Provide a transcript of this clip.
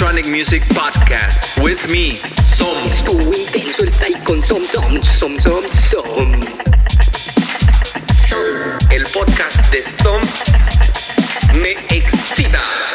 Electronic Music Podcast with me, Som. Estuvo intenso el play con Som Som Som Som Som. El podcast de Som me excita.